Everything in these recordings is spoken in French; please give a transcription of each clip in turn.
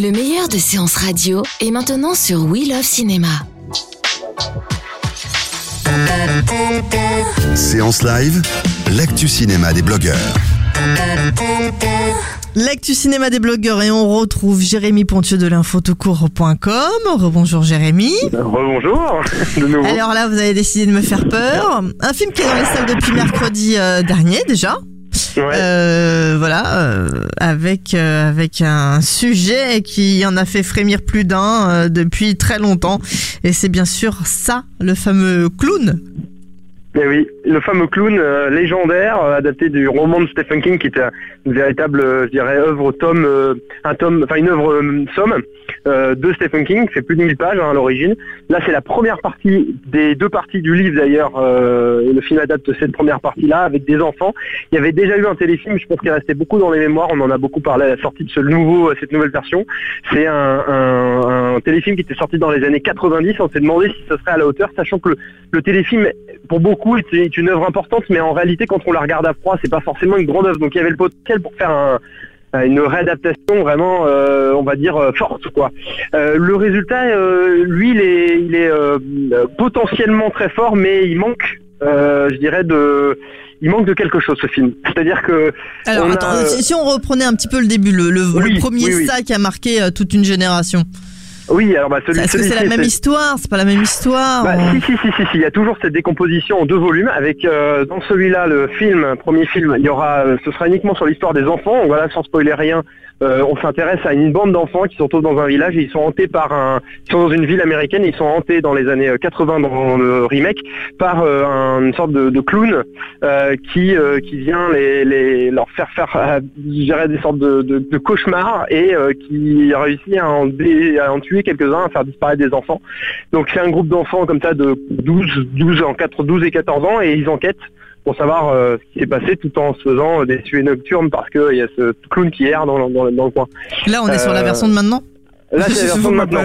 Le meilleur de séances radio est maintenant sur We Love Cinéma. Séance live, l'actu cinéma des blogueurs. L'actu cinéma des blogueurs et on retrouve Jérémy Pontieux de l'infotocourt.com. Rebonjour Jérémy. Rebonjour, de nouveau. Alors là, vous avez décidé de me faire peur. Un film qui est dans les salles depuis mercredi euh, dernier déjà. Euh, voilà, euh, avec euh, avec un sujet qui en a fait frémir plus d'un euh, depuis très longtemps, et c'est bien sûr ça, le fameux clown. Eh oui, le fameux clown euh, légendaire euh, adapté du roman de Stephen King qui était une véritable, euh, je dirais, œuvre tome, un tome, enfin une œuvre somme de Stephen King, fait plus de 1000 pages hein, à l'origine. Là, c'est la première partie des deux parties du livre d'ailleurs. le film adapte cette première partie-là avec des enfants. Il y avait déjà eu un téléfilm, je pense qu'il restait beaucoup dans les mémoires. On en a beaucoup parlé à la sortie de ce nouveau, cette nouvelle version. C'est un, téléfilm qui était sorti dans les années 90. On s'est demandé si ce serait à la hauteur, sachant que le téléfilm, pour beaucoup, est, est une œuvre importante, mais en réalité, quand on la regarde à froid, c'est pas forcément une grande œuvre. Donc il y avait le potentiel pour faire un, une réadaptation vraiment, euh, on va dire, euh, forte. quoi. Euh, le résultat, euh, lui, il est, il est euh, potentiellement très fort, mais il manque, euh, je dirais, de... Il manque de quelque chose ce film. C'est-à-dire que Alors on attends, euh, si on reprenait un petit peu le début, le, le- Oui, le premier oui, oui. ça qui a marqué euh, toute une génération. Oui, alors bah, celui, Est-ce que c'est la même histoire C'est pas la même histoire Bah, si, si, si, si, si, il y a toujours cette décomposition en deux volumes avec euh, dans celui-là le film, premier film, il y aura, euh, ce sera uniquement sur l'histoire des enfants. Voilà, sans spoiler rien, euh, on s'intéresse à une bande d'enfants qui se retrouvent dans un village et ils sont hantés par un, ils sont dans une ville américaine, ils sont hantés dans les années euh, 80 dans le remake par euh, un- une sorte de, clown euh, qui euh, qui vient les, les leur faire faire, euh, dirais des sortes de, cauchemars et euh, qui réussit à en, dé- à en tuer quelques-uns, à faire disparaître des enfants. Donc c'est un groupe d'enfants comme ça de 12, 12 en 4, 12 et 14 ans et ils enquêtent pour savoir euh, ce qui s'est passé tout en se faisant des suées nocturnes parce qu'il y a ce clown qui erre dans, le- dans, le- dans le coin. Là, on est sur la euh, version de maintenant Là c'est la version de maintenant.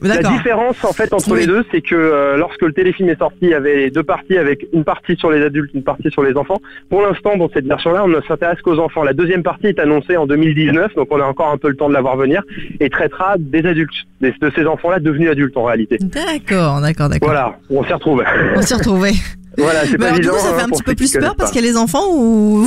La différence en fait entre Oui. les deux, c'est que euh, lorsque le téléfilm est sorti, il y avait deux parties avec une partie sur les adultes, une partie sur les enfants. Pour l'instant, dans cette version-là, on ne s'intéresse qu'aux enfants. La deuxième partie est annoncée en 2019, donc on a encore un peu le temps de la voir venir, et traitera des adultes, des- de ces enfants-là devenus adultes en réalité. D'accord, d'accord, d'accord. Voilà, on s'y retrouve. On s'est retrouvés. voilà, c'est pas alors, du évident. coup, ça fait hein, un petit peu plus peur parce qu'il y a les enfants ou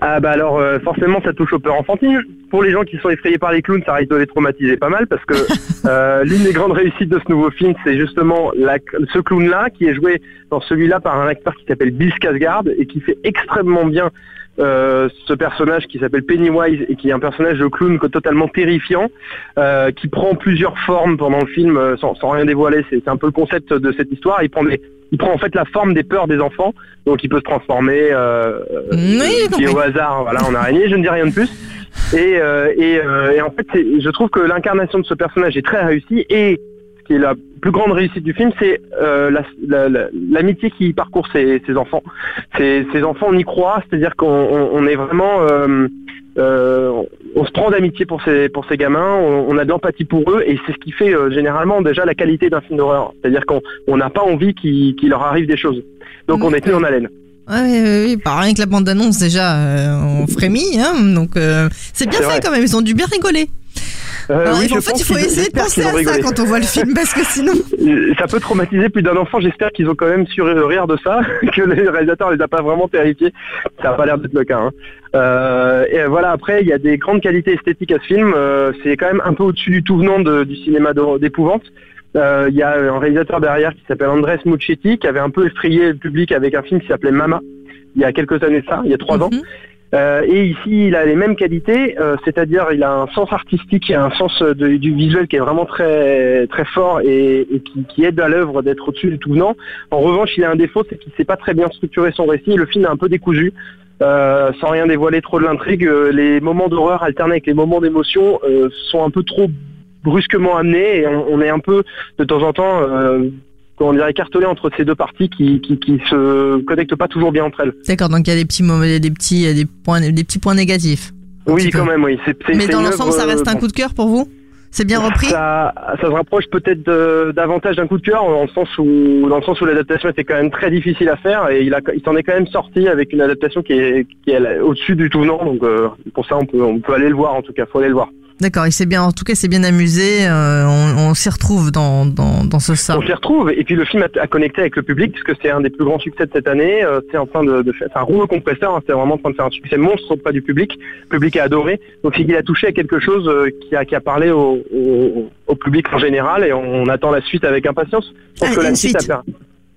Ah bah alors euh, forcément ça touche aux peurs enfantines. Pour les gens qui sont effrayés par les clowns, ça risque de les traumatiser pas mal parce que euh, l'une des grandes réussites de ce nouveau film, c'est justement la, ce clown-là qui est joué dans celui-là par un acteur qui s'appelle Bill Skarsgård et qui fait extrêmement bien euh, ce personnage qui s'appelle Pennywise et qui est un personnage de clown totalement terrifiant, euh, qui prend plusieurs formes pendant le film sans, sans rien dévoiler. C'est c'est un peu le concept de cette histoire. Il prend des, il prend en fait la forme des peurs des enfants, donc il peut se transformer. Euh, Oui, compris. au hasard, voilà, en araignée, je ne dis rien de plus. Et, euh, et, euh, et en fait, je trouve que l'incarnation de ce personnage est très réussie et ce qui est la plus grande réussite du film, c'est euh, la- la- la- l'amitié qui parcourt ces, ces enfants. Ces, enfants, on y croit, c'est-à-dire qu'on on- on est vraiment... euh, euh, on se prend d'amitié pour ces pour ces gamins, on, on a de l'empathie pour eux et c'est ce qui fait euh, généralement déjà la qualité d'un film d'horreur. C'est-à-dire qu'on on n'a pas envie qu'il leur arrive des choses. Donc on est tenu en haleine. Oui, oui, oui. Bah, rien que la bande d'annonce, déjà, euh, on frémit. Hein, donc, euh, c'est bien fait vrai. quand même. Ils ont dû bien rigoler. Euh, oui, en fait, il faut essayer de penser à ça quand on voit le film, parce que sinon. Ça peut traumatiser plus d'un enfant. J'espère qu'ils ont quand même su rire de ça, que le réalisateur les a pas vraiment terrifiés. Ça n'a pas l'air d'être le cas. hein. Euh, et voilà. Après, il y a des grandes qualités esthétiques à ce film. Euh, c'est quand même un peu au-dessus du tout venant de- du cinéma d'épouvante. Euh, Il y a un réalisateur derrière qui s'appelle Andrés Mucchetti, qui avait un peu effrayé le public avec un film qui s'appelait Mama. Il y a quelques années de ça, il y a trois ans. Euh, et ici, il a les mêmes qualités, euh, c'est-à-dire il a un sens artistique et un sens euh, du visuel qui est vraiment très très fort et, qui, aide à l'œuvre d'être au-dessus du tout venant. En revanche, il a un défaut, c'est qu'il sait pas très bien structurer son récit. Le film est un peu décousu. Sans rien dévoiler trop de l'intrigue, les moments d'horreur alternés avec les moments d'émotion sont un peu trop brusquement amenés et on, est un peu de temps en temps comment dire écartelé entre ces deux parties qui, qui, qui se connectent pas toujours bien entre elles. D'accord, donc il y a des petits, moments- des petits, il des points, des petits points négatifs. Oui, peu. quand même, oui. Mais dans l'ensemble, ça reste un coup de cœur pour vous? C'est bien repris? Ça, ça se rapproche peut-être davantage d'un coup de cœur, dans le sens où, dans le sens où l'adaptation était quand même très difficile à faire et il, a, il s'en est quand même sorti avec une adaptation qui est, qui est au-dessus du tout venant. Donc euh, pour ça, on peut, on peut aller le voir en tout cas. Faut aller le voir. D'accord, il s'est bien, en tout cas, c'est bien amusé. euh, on on s'y retrouve dans, dans, dans ce ça. On s'y retrouve et puis le film a, a connecté avec le public puisque c'est un des plus grands succès de cette année. Euh, c'est en train de, de faire un rouleau compresseur. hein, c'est vraiment en train de faire un succès monstre auprès du public. Le public a adoré. Donc qu'il a touché à quelque chose euh, qui a qui a parlé au, au, au public en général et on, attend la suite avec impatience. Je pense Ah, que il la suite a suite.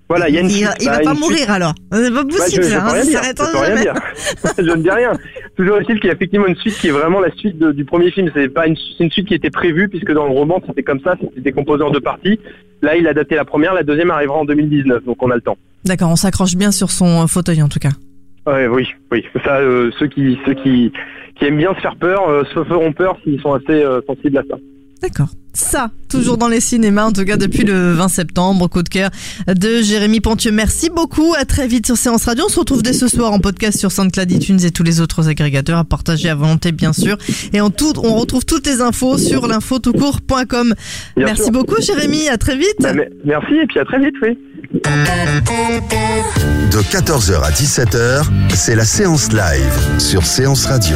Voilà, il y a une il suite. va, il Bah, va pas suite. mourir alors. C'est pas Bah, possible. je, je hein, peux rien ça dire. s'arrêtera Je peux rien jamais. dire. je ne dis rien. Toujours est-il qu'il y a effectivement une suite qui est vraiment la suite de- du premier film. C'est pas une, une suite qui était prévue puisque dans le roman c'était comme ça, c'était décomposé en deux parties. Là, il a daté la première, la deuxième arrivera en 2019, donc on a le temps. D'accord, on s'accroche bien sur son euh, fauteuil en tout cas. Ouais, oui, oui. Ça, euh, ceux qui, ceux qui, qui aiment bien se faire peur, euh, se feront peur s'ils sont assez euh, sensibles à ça. D'accord. Ça, toujours dans les cinémas, en tout cas depuis le 20 septembre. Coup de cœur de Jérémy Pontieux. Merci beaucoup. À très vite sur Séance Radio. On se retrouve dès ce soir en podcast sur SoundCloud, iTunes et tous les autres agrégateurs à partager à volonté, bien sûr. Et en tout, on retrouve toutes les infos sur l'infotoutcourt.com. Merci sûr. beaucoup, Jérémy. À très vite. Bah, merci et puis à très vite, oui. De 14h à 17h, c'est la séance live sur Séance Radio.